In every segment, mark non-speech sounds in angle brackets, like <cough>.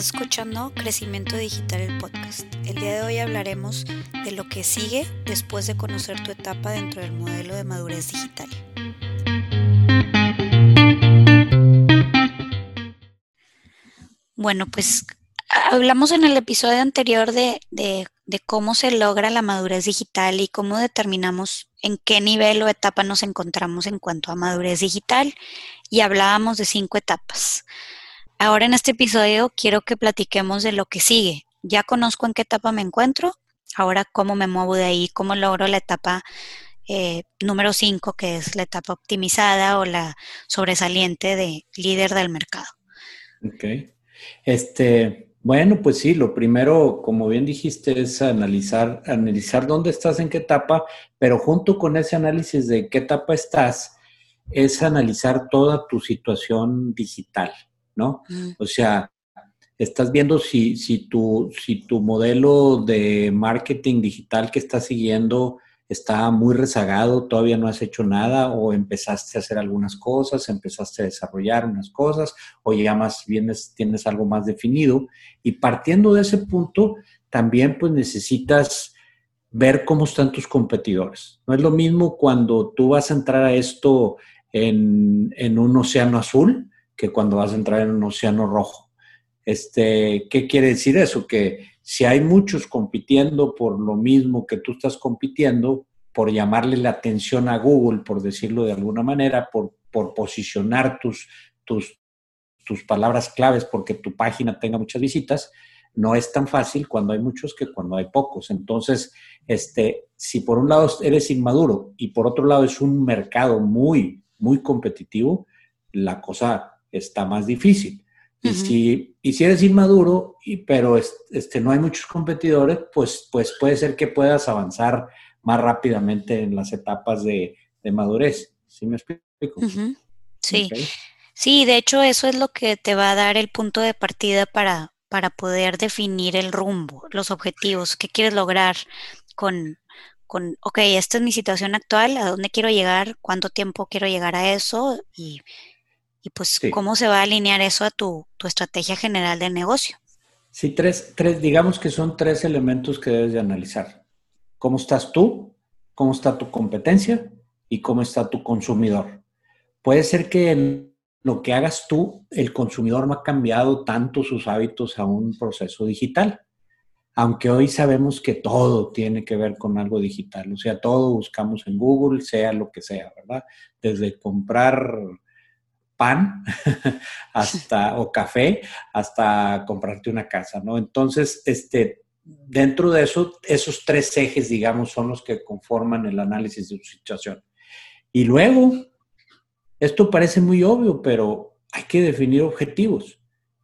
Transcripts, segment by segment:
Escuchando Crecimiento Digital, el podcast. El día de hoy hablaremos de lo que sigue después de conocer tu etapa dentro del modelo de madurez digital. Bueno, pues hablamos en el episodio anterior de, de, cómo se logra la madurez digital y cómo determinamos en qué nivel o etapa nos encontramos en cuanto a madurez digital y hablábamos de cinco etapas. Ahora en este episodio quiero que platiquemos de lo que sigue. Ya conozco en qué etapa me encuentro, ahora cómo me muevo de ahí, cómo logro la etapa eh, número 5, que es la etapa optimizada o la sobresaliente de líder del mercado. Ok. Este, bueno, pues sí, lo primero, como bien dijiste, es analizar, analizar dónde estás, en qué etapa, pero junto con ese análisis de qué etapa estás, es analizar toda tu situación digital. ¿No? O sea, estás viendo si, si, tu, si tu modelo de marketing digital que estás siguiendo está muy rezagado, todavía no has hecho nada o empezaste a hacer algunas cosas, empezaste a desarrollar unas cosas o ya más bien tienes algo más definido. Y partiendo de ese punto, también pues necesitas ver cómo están tus competidores. No es lo mismo cuando tú vas a entrar a esto en, en un océano azul que cuando vas a entrar en un océano rojo. Este, ¿Qué quiere decir eso? Que si hay muchos compitiendo por lo mismo que tú estás compitiendo, por llamarle la atención a Google, por decirlo de alguna manera, por, por posicionar tus, tus, tus palabras claves porque tu página tenga muchas visitas, no es tan fácil cuando hay muchos que cuando hay pocos. Entonces, este, si por un lado eres inmaduro y por otro lado es un mercado muy, muy competitivo, la cosa está más difícil. Y, si, y si eres inmaduro, y, pero este, no hay muchos competidores, pues, pues puede ser que puedas avanzar más rápidamente en las etapas de, madurez. ¿Sí me explico? Sí. Sí, de hecho eso es lo que te va a dar el punto de partida para, para poder definir el rumbo, los objetivos, qué quieres lograr con, con, ok, esta es mi situación actual, a dónde quiero llegar, cuánto tiempo quiero llegar a eso y, y pues cómo se va a alinear eso a tu, estrategia general de negocio. Sí, tres, tres, digamos que son tres elementos que debes de analizar. ¿Cómo estás tú? ¿Cómo está tu competencia? ¿Y cómo está tu consumidor? Puede ser que en lo que hagas tú, el consumidor no ha cambiado tanto sus hábitos a un proceso digital. Aunque hoy sabemos que todo tiene que ver con algo digital, o sea, todo buscamos en Google, sea lo que sea, ¿verdad? Desde comprar pan <laughs> hasta, o café hasta comprarte una casa, ¿no? Entonces, este, dentro de eso, esos tres ejes, digamos, son los que conforman el análisis de tu situación. Y luego, esto parece muy obvio, pero hay que definir objetivos.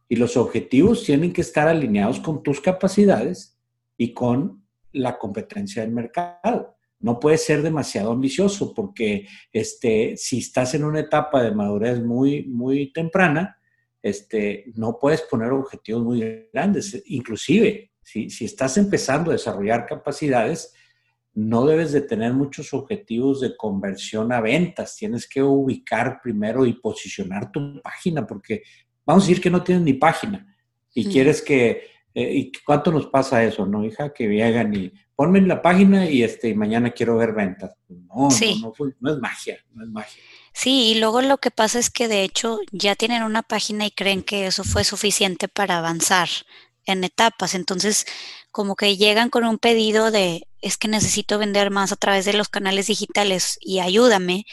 Y los objetivos tienen que estar alineados con tus capacidades y con la competencia del mercado no puedes ser demasiado ambicioso porque este, si estás en una etapa de madurez muy, muy temprana, este, no puedes poner objetivos muy grandes. Inclusive, si, si estás empezando a desarrollar capacidades, no debes de tener muchos objetivos de conversión a ventas. Tienes que ubicar primero y posicionar tu página, porque vamos a decir que no tienes ni página y quieres que, eh, ¿y cuánto nos pasa eso, no, hija? Que llegan y ponme en la página y este, mañana quiero ver ventas. No, no, no, es magia, no es magia. Sí, y luego lo que pasa es que de hecho ya tienen una página y creen que eso fue suficiente para avanzar en etapas. Entonces, como que llegan con un pedido de, es que necesito vender más a través de los canales digitales y ayúdame.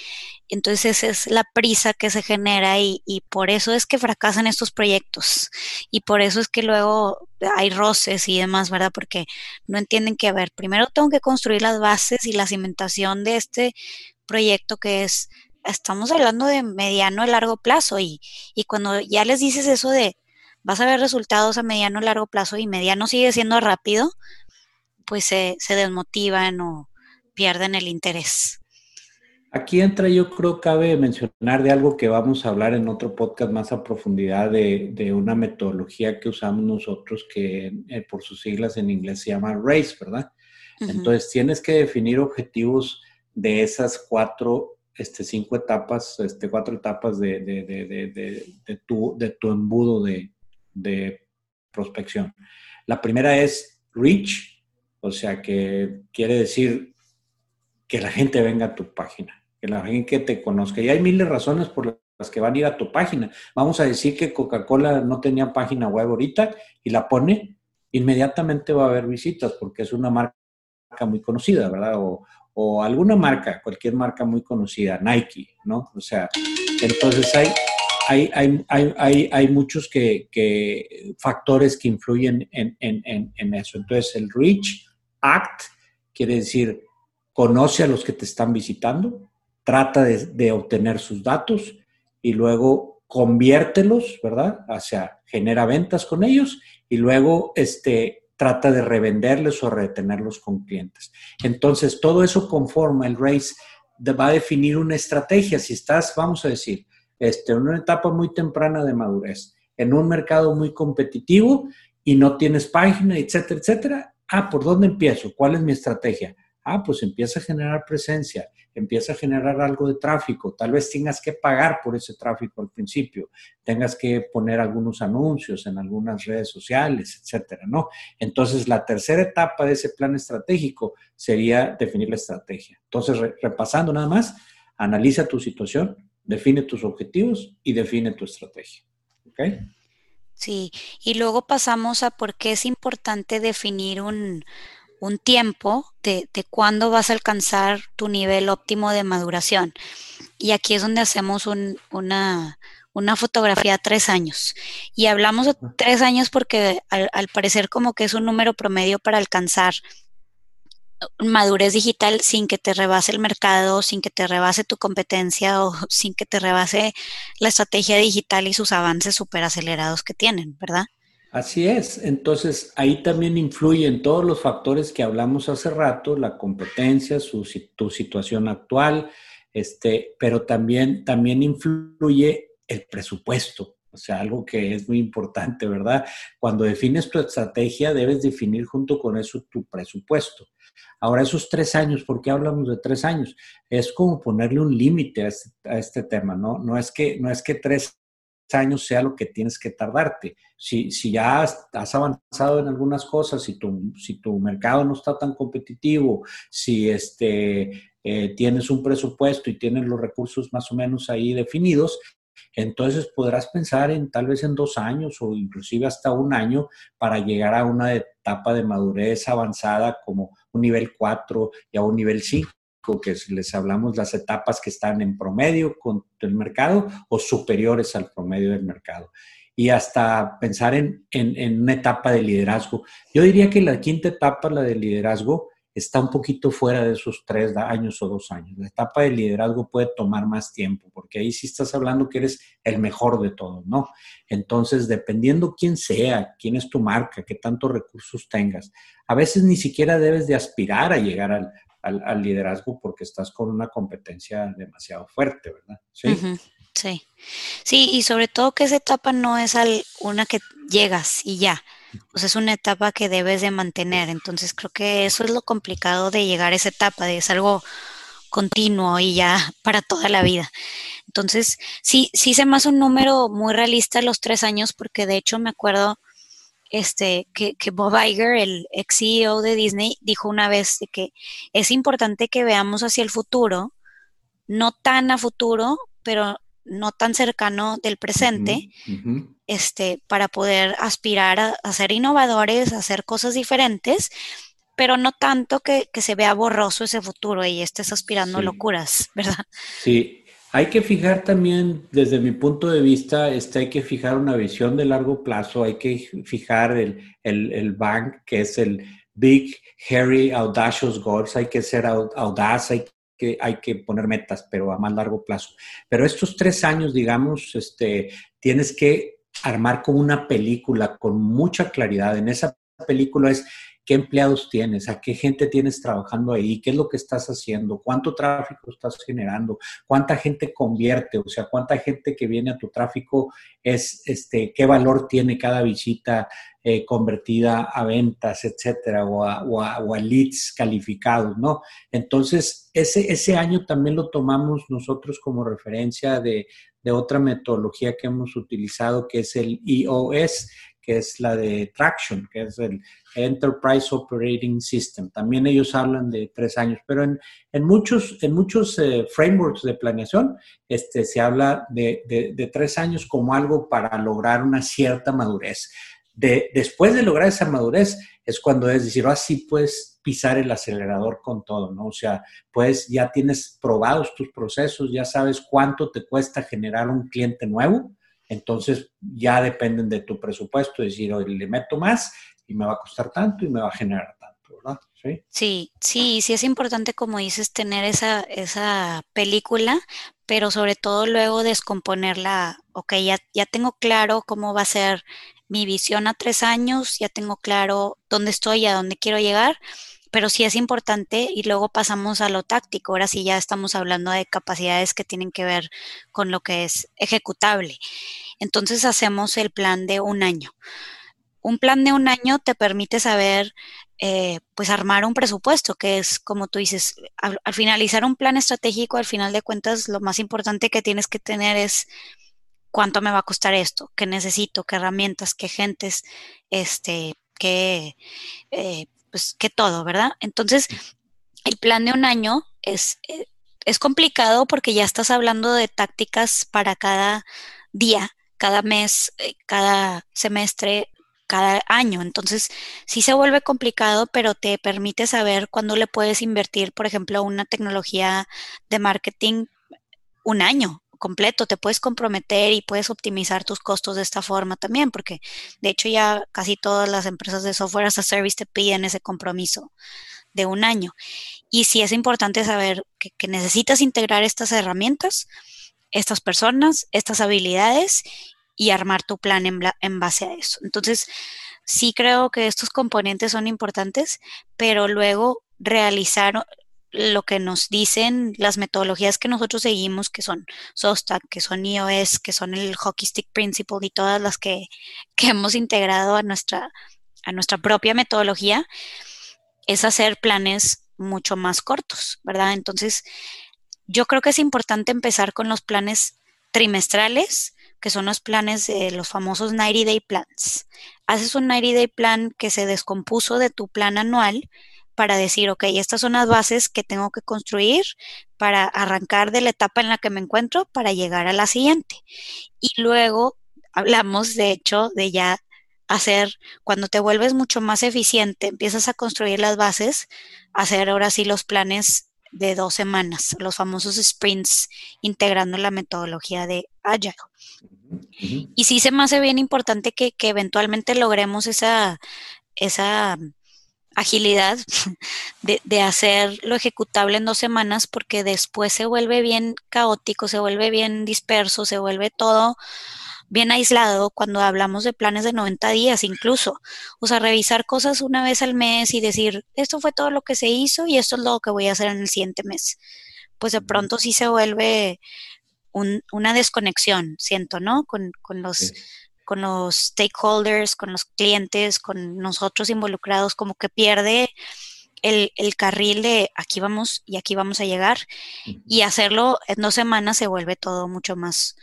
Entonces esa es la prisa que se genera y, por eso es que fracasan estos proyectos y por eso es que luego hay roces y demás, ¿verdad? Porque no entienden que, a ver, primero tengo que construir las bases y la cimentación de este proyecto que es, estamos hablando de mediano y largo plazo y, y cuando ya les dices eso de vas a ver resultados a mediano y largo plazo y mediano sigue siendo rápido, pues se, se desmotivan o pierden el interés. Aquí entra, yo creo, cabe mencionar de algo que vamos a hablar en otro podcast más a profundidad de, una metodología que usamos nosotros que eh, por sus siglas en inglés se llama RACE, ¿verdad? Entonces tienes que definir objetivos de esas cuatro, este, cinco etapas, este, cuatro etapas de, de, de tu, de tu embudo de, prospección. La primera es reach, o sea, que quiere decir que la gente venga a tu página, que la gente te conozca. Y hay miles de razones por las que van a ir a tu página. Vamos a decir que Coca-Cola no tenía página web ahorita y la pone, inmediatamente va a haber visitas porque es una marca muy conocida, ¿verdad? O, o alguna marca, cualquier marca muy conocida, Nike, ¿no? O sea, entonces hay, hay, hay, hay, hay muchos que, factores que influyen en, en, en, eso. Entonces, el reach, act, quiere decir, conoce a los que te están visitando, trata de, de obtener sus datos y luego conviértelos, ¿verdad? O sea, genera ventas con ellos y luego este, trata de revenderles o retenerlos con clientes. Entonces, todo eso conforma el RACE, va a definir una estrategia. Si estás, vamos a decir, este, en una etapa muy temprana de madurez, en un mercado muy competitivo y no tienes página, etcétera, etcétera, ah, ¿por dónde empiezo? ¿Cuál es mi estrategia? Ah, pues empieza a generar presencia, empieza a generar algo de tráfico. Tal vez tengas que pagar por ese tráfico al principio, tengas que poner algunos anuncios en algunas redes sociales, etcétera, ¿no? Entonces, la tercera etapa de ese plan estratégico sería definir la estrategia. Entonces, repasando nada más, analiza tu situación, define tus objetivos y define tu estrategia. Sí, y luego pasamos a por qué es importante definir un, un tiempo de, de cuándo vas a alcanzar tu nivel óptimo de maduración. Y aquí es donde hacemos una, una fotografía a tres años. Y hablamos de tres años porque al, al, parecer como que es un número promedio para alcanzar madurez digital sin que te rebase el mercado, sin que te rebase tu competencia o <laughs> sin que te rebase la estrategia digital y sus avances súper acelerados que tienen, ¿verdad? Así es, entonces ahí también influyen todos los factores que hablamos hace rato, la competencia, su, tu situación actual, este, pero también, también influye el presupuesto, o sea, algo que es muy importante, ¿verdad? Cuando defines tu estrategia, debes definir junto con eso tu presupuesto. Ahora, esos tres años, ¿por qué hablamos de tres años? Es como ponerle un límite a, este, a este, tema, ¿no? No es, que, no es que tres años sea lo que tienes que tardarte. Si, si ya has, avanzado en algunas cosas, si tu, si tu mercado no está tan competitivo, si este, eh, tienes un presupuesto y tienes los recursos más o menos ahí definidos, entonces podrás pensar en tal vez en dos años o inclusive hasta un año para llegar a una etapa de madurez avanzada como un nivel 4 y a un nivel 5 que les hablamos las etapas que están en promedio con el mercado o superiores al promedio del mercado. Y hasta pensar en, en, una etapa de liderazgo. Yo diría que la quinta etapa, la de liderazgo, está un poquito fuera de esos tres años o dos años. La etapa de liderazgo puede tomar más tiempo, porque ahí sí estás hablando que eres el mejor de todos, ¿no? Entonces, dependiendo quién sea, quién es tu marca, qué tantos recursos tengas, a veces ni siquiera debes de aspirar a llegar al, al, liderazgo porque estás con una competencia demasiado fuerte, ¿verdad? Sí. Sí. Sí, y sobre todo que esa etapa no es una que llegas y ya. O sea, es una etapa que debes de mantener. Entonces creo que eso es lo complicado de llegar a esa etapa, de es algo continuo y ya para toda la vida. Entonces, sí, sí se me hace un número muy realista los tres años, porque de hecho me acuerdo este, que, que, Bob Iger, el ex CEO de Disney, dijo una vez que es importante que veamos hacia el futuro, no tan a futuro, pero no tan cercano del presente, este, para poder aspirar a, ser innovadores, a hacer cosas diferentes, pero no tanto que, que se vea borroso ese futuro y estés aspirando a locuras, <laughs> ¿verdad? Sí, hay que fijar también, desde mi punto de vista, este, hay que fijar una visión de largo plazo, hay que fijar el, el, el bank, que es el Big, Hairy, Audacious Goals, hay que ser audaz, hay que, hay que poner metas, pero a más largo plazo. Pero estos tres años, digamos, este, tienes que armar como una película con mucha claridad. En esa película es qué empleados tienes, a qué gente tienes trabajando ahí, qué es lo que estás haciendo, cuánto tráfico estás generando, cuánta gente convierte, o sea, cuánta gente que viene a tu tráfico es, este, qué valor tiene cada visita eh, convertida a ventas, etcétera, o a, o, a, leads calificados, ¿no? Entonces, ese, ese año también lo tomamos nosotros como referencia de, de otra metodología que hemos utilizado, que es el EOS, que es la de Traction, que es el Enterprise Operating System. También ellos hablan de tres años, pero en, en muchos, en muchos eh, frameworks de planeación este, se habla de, de, tres años como algo para lograr una cierta madurez. De, después de lograr esa madurez es cuando es decir, así ah, puedes pisar el acelerador con todo, ¿no? O sea, pues ya tienes probados tus procesos, ya sabes cuánto te cuesta generar un cliente nuevo, entonces ya dependen de tu presupuesto, decir, hoy le meto más y me va a costar tanto y me va a generar tanto, ¿verdad? Sí, sí, sí, es importante, como dices, tener esa, esa película, pero sobre todo luego descomponerla, ok, ya, ya tengo claro cómo va a ser mi visión a tres años, ya tengo claro dónde estoy y a dónde quiero llegar, pero sí es importante y luego pasamos a lo táctico. Ahora sí ya estamos hablando de capacidades que tienen que ver con lo que es ejecutable. Entonces hacemos el plan de un año. Un plan de un año te permite saber, eh, pues armar un presupuesto, que es como tú dices, al, finalizar un plan estratégico, al final de cuentas, lo más importante que tienes que tener es cuánto me va a costar esto, qué necesito, qué herramientas, qué gentes, este, qué, eh, pues, qué todo, ¿verdad? Entonces, el plan de un año es, eh, es complicado porque ya estás hablando de tácticas para cada día, cada mes, cada semestre, cada año. Entonces, sí se vuelve complicado, pero te permite saber cuándo le puedes invertir, por ejemplo, una tecnología de marketing un año completo, te puedes comprometer y puedes optimizar tus costos de esta forma también, porque de hecho ya casi todas las empresas de software as a service te piden ese compromiso de un año. Y sí es importante saber que, que necesitas integrar estas herramientas, estas personas, estas habilidades y armar tu plan en, base a eso. Entonces, sí creo que estos componentes son importantes, pero luego realizar lo que nos dicen las metodologías que nosotros seguimos, que son SOSTAC, que son iOS, que son el Hockey Stick Principle y todas las que, <laughs> que hemos integrado a nuestra, a nuestra propia metodología, es hacer planes mucho más cortos, ¿verdad? Entonces, yo creo que es importante empezar con los planes trimestrales que son los planes de los famosos 90 Day Plans. Haces un 90 Day Plan que se descompuso de tu plan anual para decir, ok, estas son las bases que tengo que construir para arrancar de la etapa en la que me encuentro para llegar a la siguiente. Y luego hablamos, de hecho, de ya hacer, cuando te vuelves mucho más eficiente, empiezas a construir las bases, hacer ahora sí los planes de dos semanas, los famosos sprints, integrando la metodología de Agile. Y sí se me hace bien importante que, eventualmente logremos esa, esa agilidad <laughs> de, de, hacer lo ejecutable en dos semanas porque después se vuelve bien caótico, se vuelve bien disperso, se vuelve todo bien aislado cuando hablamos de planes de 90 días incluso. O sea, revisar cosas una vez al mes y decir, esto fue todo lo que se hizo y esto es lo que voy a hacer en el siguiente mes. Pues de pronto sí se vuelve una desconexión, siento, ¿no? Con, los... con los stakeholders, con los clientes, con nosotros involucrados, como que pierde el, carril de aquí vamos y aquí vamos a llegar y hacerlo en dos semanas se vuelve todo mucho más,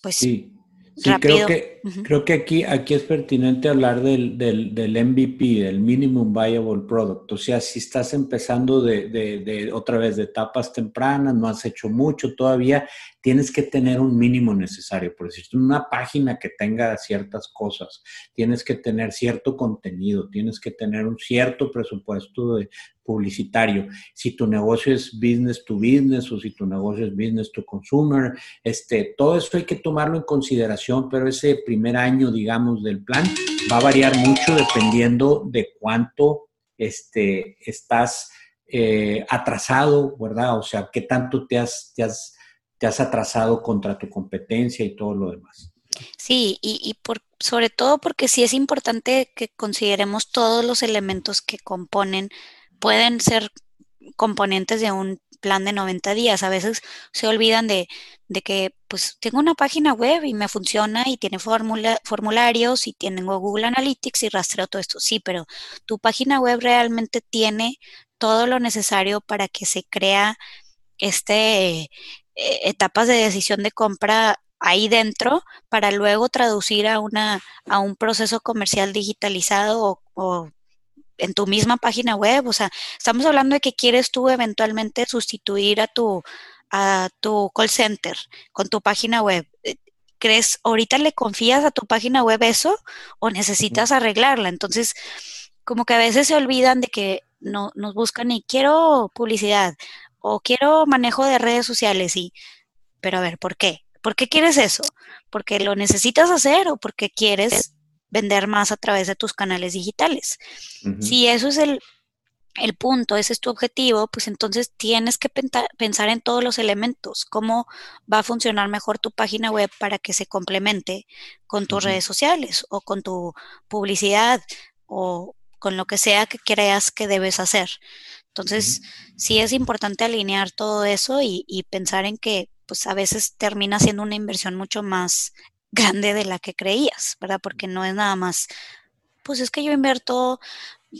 pues sí. Sí, creo que, creo que aquí, aquí es pertinente hablar del, del, del, MVP, del Minimum Viable Product. O sea, si estás empezando de, de, de, otra vez de etapas tempranas, no has hecho mucho todavía, tienes que tener un mínimo necesario. Por decir, una página que tenga ciertas cosas, tienes que tener cierto contenido, tienes que tener un cierto presupuesto de publicitario. Si tu negocio es business to business o si tu negocio es business to consumer, este, todo esto hay que tomarlo en consideración, pero ese primer año, digamos, del plan va a variar mucho dependiendo de cuánto este, estás eh, atrasado, ¿verdad? O sea, qué tanto te has, te has te has atrasado contra tu competencia y todo lo demás. Sí, y, por, sobre todo porque sí es importante que consideremos todos los elementos que componen, pueden ser componentes de un plan de 90 días. A veces se olvidan de, que, pues, tengo una página web y me funciona y tiene formularios y tiene Google Analytics y rastreo todo esto. Sí, pero tu página web realmente tiene todo lo necesario para que se crea este, eh, etapas de decisión de compra ahí dentro para luego traducir a, una, a un proceso comercial digitalizado o, en tu misma página web. O sea, estamos hablando de que quieres tú eventualmente sustituir a tu, a tu call center con tu página web. Eh, ¿Crees, ahorita le confías a tu página web eso o necesitas arreglarla? Entonces, como que a veces se olvidan de que no, nos buscan y quiero publicidad o quiero manejo de redes sociales y, pero a ver, ¿por qué? ¿Por qué quieres eso? ¿Porque lo necesitas hacer o porque quieres vender más a través de tus canales digitales? Si eso es el, el, punto, ese es tu objetivo, pues entonces tienes que pensar en todos los elementos, cómo va a funcionar mejor tu página web para que se complemente con tus redes sociales o con tu publicidad o con lo que sea que creas que debes hacer. Entonces, sí es importante alinear todo eso y, y pensar en que pues a veces termina siendo una inversión mucho más grande de la que creías, ¿verdad? Porque no es nada más, pues es que yo invierto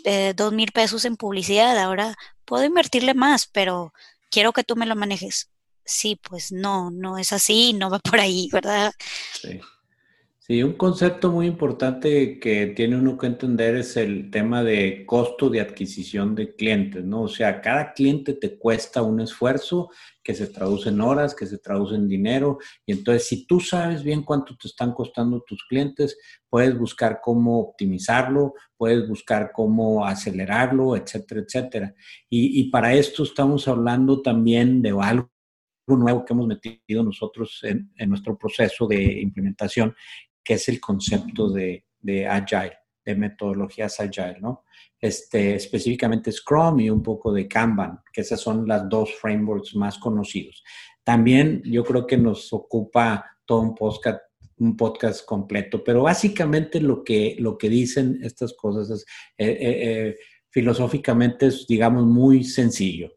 eh, dos mil pesos en publicidad, ahora puedo invertirle más, pero quiero que tú me lo manejes. Sí, pues no, no es así, no va por ahí, ¿verdad? Sí. Sí, un concepto muy importante que tiene uno que entender es el tema de costo de adquisición de clientes, ¿no? O sea, cada cliente te cuesta un esfuerzo que se traduce en horas, que se traduce en dinero, y entonces si tú sabes bien cuánto te están costando tus clientes, puedes buscar cómo optimizarlo, puedes buscar cómo acelerarlo, etcétera, etcétera. Y, para esto estamos hablando también de algo nuevo que hemos metido nosotros en, en, nuestro proceso de implementación, que es el concepto de, Agile, de metodologías Agile, ¿no? Este, específicamente Scrum y un poco de Kanban, que esas son las dos frameworks más conocidos. También yo creo que nos ocupa todo un podcast, un podcast completo, pero básicamente lo que, lo que dicen estas cosas es, eh, eh, eh, filosóficamente digamos, muy sencillo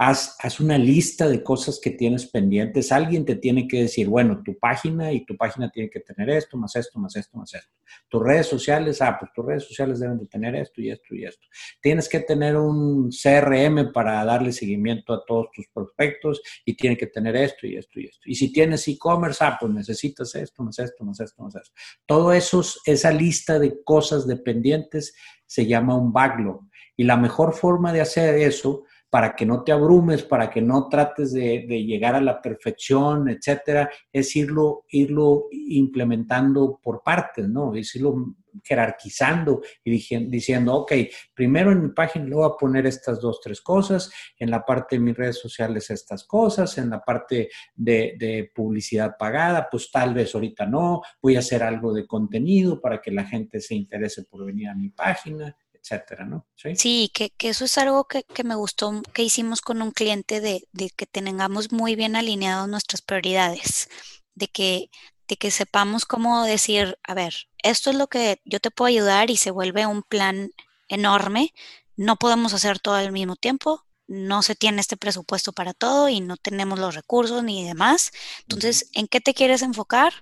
haz, una lista de cosas que tienes pendientes. Alguien te tiene que decir, bueno, tu página y tu página tiene que tener esto, más esto, más esto, más esto. Tus redes sociales, ah, pues tus redes sociales deben de tener esto y esto y esto. Tienes que tener un CRM para darle seguimiento a todos tus prospectos y tiene que tener esto y esto y esto. Y si tienes e-commerce, ah, pues necesitas esto, más esto, más esto, más esto. Todo eso, esa lista de cosas dependientes se llama un backlog. Y la mejor forma de hacer eso para que no te abrumes, para que no trates de, llegar a la perfección, etcétera, es irlo, irlo implementando por partes, ¿no? Es irlo jerarquizando y diciendo, ok, primero en mi página le voy a poner estas dos, tres cosas, en la parte de mis redes sociales estas cosas, en la parte de, de publicidad pagada, pues tal vez ahorita no, voy a hacer algo de contenido para que la gente se interese por venir a mi página, etcétera, ¿no? Sí, que, eso es algo que, me gustó que hicimos con un cliente de, que tengamos muy bien alineados nuestras prioridades, de que, de que sepamos cómo decir, a ver, esto es lo que yo te puedo ayudar y se vuelve un plan enorme, no podemos hacer todo al mismo tiempo, no se tiene este presupuesto para todo y no tenemos los recursos ni demás. Entonces, ¿en qué te quieres enfocar?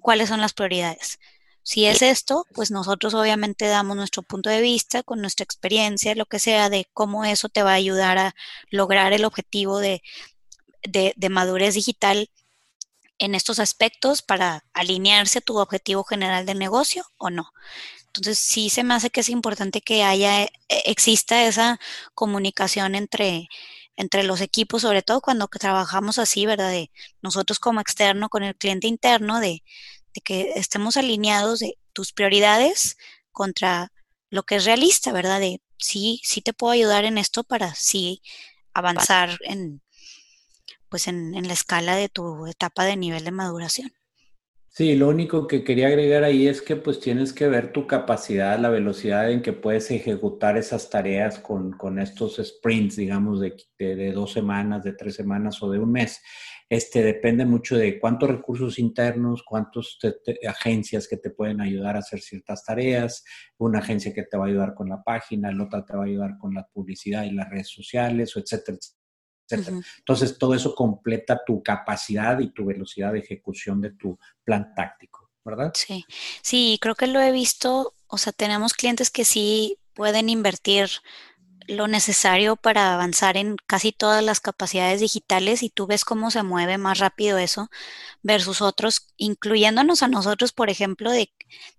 ¿Cuáles son las prioridades? Si es esto, pues nosotros obviamente damos nuestro punto de vista con nuestra experiencia, lo que sea, de cómo eso te va a ayudar a lograr el objetivo de, madurez digital en estos aspectos para alinearse a tu objetivo general de negocio o no. Entonces, sí se me hace que es importante que haya, e, exista esa comunicación entre, entre los equipos, sobre todo cuando trabajamos así, ¿verdad? De nosotros como externo con el cliente interno, de, de que estemos alineados de tus prioridades contra lo que es realista, ¿verdad? De sí, sí te puedo ayudar en esto para sí avanzar en, pues en, la escala de tu etapa de nivel de maduración. Sí, lo único que quería agregar ahí es que pues tienes que ver tu capacidad, la velocidad en que puedes ejecutar esas tareas con, estos sprints, digamos, de, de, dos semanas, de tres semanas o de un mes. Este, depende mucho de cuántos recursos internos, cuántas agencias que te pueden ayudar a hacer ciertas tareas, una agencia que te va a ayudar con la página, la otra te va a ayudar con la publicidad y las redes sociales, etcétera, etcétera. Entonces, todo eso completa tu capacidad y tu velocidad de ejecución de tu plan táctico, ¿verdad? Sí, sí, creo que lo he visto, o sea, tenemos clientes que sí pueden invertir lo necesario para avanzar en casi todas las capacidades digitales y tú ves cómo se mueve más rápido eso versus otros, incluyéndonos a nosotros, por ejemplo, de,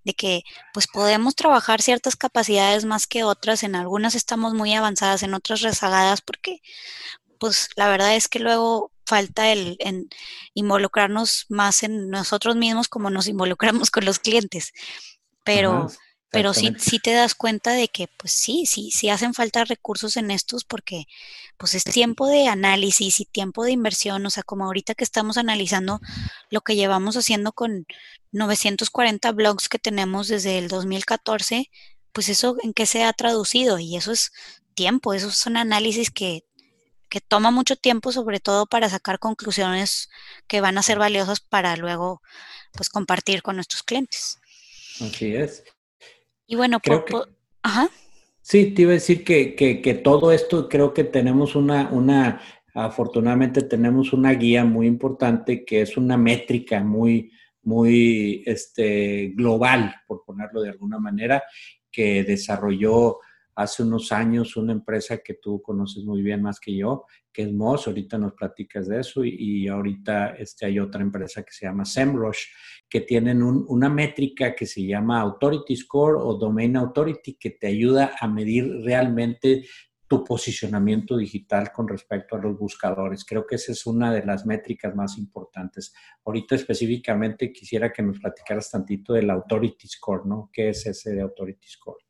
de, que pues podemos trabajar ciertas capacidades más que otras, en algunas estamos muy avanzadas, en otras rezagadas, porque pues la verdad es que luego falta el en involucrarnos más en nosotros mismos como nos involucramos con los clientes. Pero, pero sí, sí te das cuenta de que, pues sí, sí, sí hacen falta recursos en estos porque, pues es tiempo de análisis y tiempo de inversión, o sea, como ahorita que estamos analizando lo que llevamos haciendo con 940 blogs que tenemos desde el 2014, pues eso en qué se ha traducido y eso es tiempo, esos son análisis que, que toma mucho tiempo, sobre todo para sacar conclusiones que van a ser valiosas para luego, pues, compartir con nuestros clientes. Así es. Y bueno, creo que, Ajá. Sí, te iba a decir que, que, todo esto creo que tenemos una, una, afortunadamente tenemos una guía muy importante que es una métrica muy, muy este, global, por ponerlo de alguna manera, que desarrolló hace unos años una empresa que tú conoces muy bien más que yo, que es Moss, ahorita nos platicas de eso, y, ahorita este, hay otra empresa que se llama SEMrush, que tienen una métrica que se llama Authority Score o Domain Authority, que te ayuda a medir realmente tu posicionamiento digital con respecto a los buscadores. Creo que esa es una de las métricas más importantes. Ahorita específicamente quisiera que nos platicaras tantito del Authority Score, ¿no? ¿Qué es ese de Authority Score?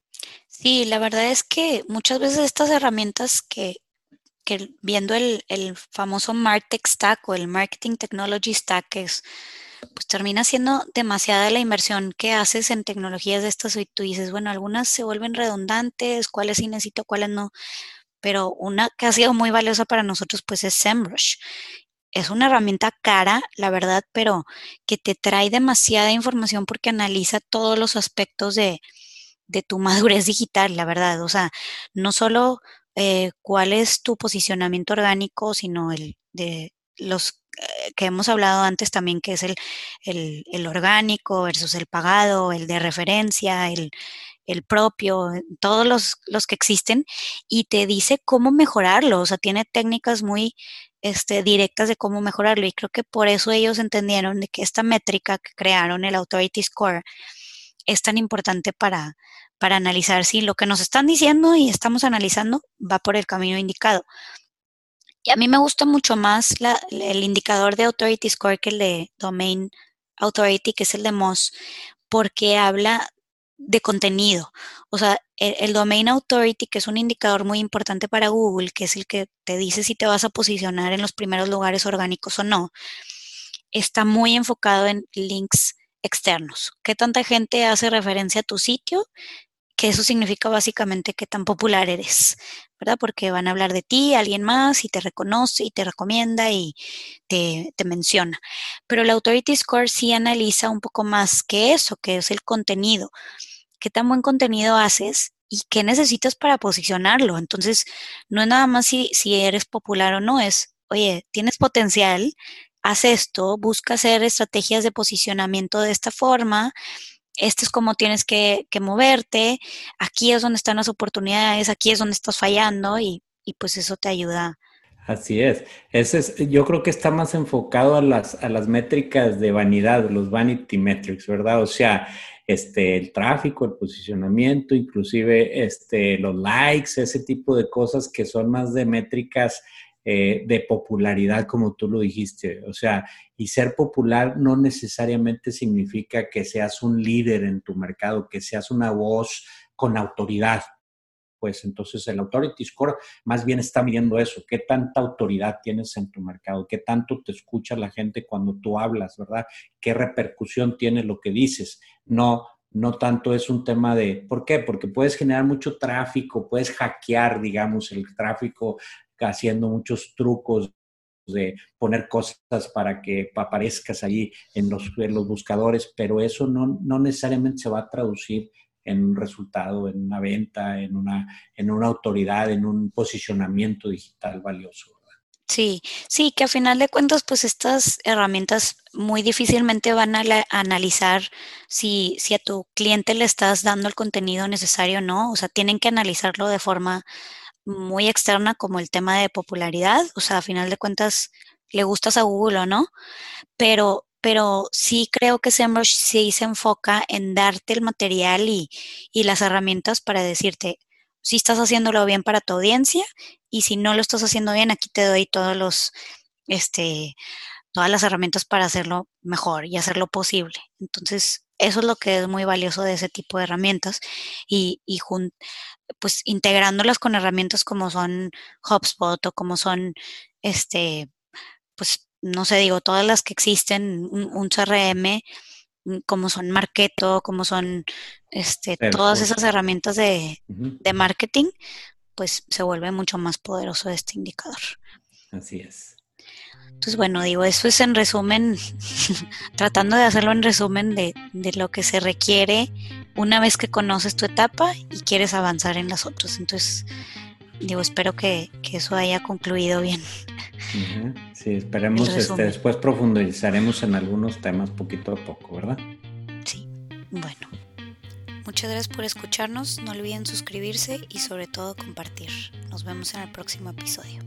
Sí, la verdad es que muchas veces estas herramientas que, viendo el, famoso MarTech Stack o el Marketing Technology Stack, pues termina siendo demasiada la inversión que haces en tecnologías de estas y tú dices, bueno, algunas se vuelven redundantes, cuáles sí necesito, cuáles no, pero una que ha sido muy valiosa para nosotros pues es SEMrush. Es una herramienta cara, la verdad, pero que te trae demasiada información porque analiza todos los aspectos de, de tu madurez digital, la verdad. O sea, no solo eh, cuál es tu posicionamiento orgánico, sino el de los eh, que hemos hablado antes también, que es el, el, orgánico versus el pagado, el de referencia, el, el propio, todos los, los, que existen, y te dice cómo mejorarlo. O sea, tiene técnicas muy este, directas de cómo mejorarlo. Y creo que por eso ellos entendieron que esta métrica que crearon, el Authority Score, es tan importante para, para analizar si lo que nos están diciendo y estamos analizando va por el camino indicado. Y a mí me gusta mucho más el indicador de Authority Score que el de Domain Authority, que es el de Moz, porque habla de contenido. O sea, el, el, Domain Authority, que es un indicador muy importante para Google, que es el que te dice si te vas a posicionar en los primeros lugares orgánicos o no, está muy enfocado en links externos. ¿Qué tanta gente hace referencia a tu sitio? Que eso significa básicamente qué tan popular eres, ¿verdad? Porque van a hablar de ti, alguien más, y te reconoce y te recomienda y te, te menciona. Pero el Authority Score sí analiza un poco más que eso, que es el contenido. ¿Qué tan buen contenido haces? y qué necesitas para posicionarlo. Entonces, no es nada más si, si, eres popular o no, es, oye, tienes potencial, haz esto, busca hacer estrategias de posicionamiento de esta forma, esto es como tienes que, moverte, aquí es donde están las oportunidades, aquí es donde estás fallando y, pues eso te ayuda. Así es. Ese es, yo creo que está más enfocado a las, a las métricas de vanidad, los vanity metrics, ¿verdad? O sea, este, el tráfico, el posicionamiento, inclusive este, los likes, ese tipo de cosas que son más de métricas eh, de popularidad, como tú lo dijiste. O sea, y ser popular no necesariamente significa que seas un líder en tu mercado, que seas una voz con autoridad. Pues entonces el Authority Score más bien está midiendo eso, qué tanta autoridad tienes en tu mercado, qué tanto te escucha la gente cuando tú hablas, ¿verdad? ¿Qué repercusión tiene lo que dices? No, no tanto es un tema de, ¿por qué? Porque puedes generar mucho tráfico, puedes hackear, digamos, el tráfico haciendo muchos trucos de poner cosas para que aparezcas ahí en los, los buscadores, pero eso no, no, necesariamente se va a traducir en un resultado, en una venta, en una, en una autoridad, en un posicionamiento digital valioso. Sí, sí, que a final de cuentas, pues estas herramientas muy difícilmente van a, analizar si, si a tu cliente le estás dando el contenido necesario o no. O sea, tienen que analizarlo de forma muy externa como el tema de popularidad, o sea, a final de cuentas le gustas a Google o no, pero, pero sí creo que SEMrush sí se enfoca en darte el material y, y las herramientas para decirte si estás haciéndolo bien para tu audiencia y si no lo estás haciendo bien, aquí te doy todos los, este, todas las herramientas para hacerlo mejor y hacerlo posible. Entonces, eso es lo que es muy valioso de ese tipo de herramientas y, y pues integrándolas con herramientas como son HubSpot o como son, este, pues, no sé, digo, todas las que existen, un, CRM, mm, como son Marketo, como son este, todas esas herramientas de, de, marketing, pues se vuelve mucho más poderoso este indicador. Así es. Entonces, bueno, digo, eso es en resumen, <laughs> tratando de hacerlo en resumen de, lo que se requiere una vez que conoces tu etapa y quieres avanzar en las otras. Entonces, digo, espero que, eso haya concluido bien. Sí, esperemos, este, después profundizaremos en algunos temas poquito a poco, ¿verdad? Sí, bueno. Muchas gracias por escucharnos, no olviden suscribirse y sobre todo compartir. Nos vemos en el próximo episodio.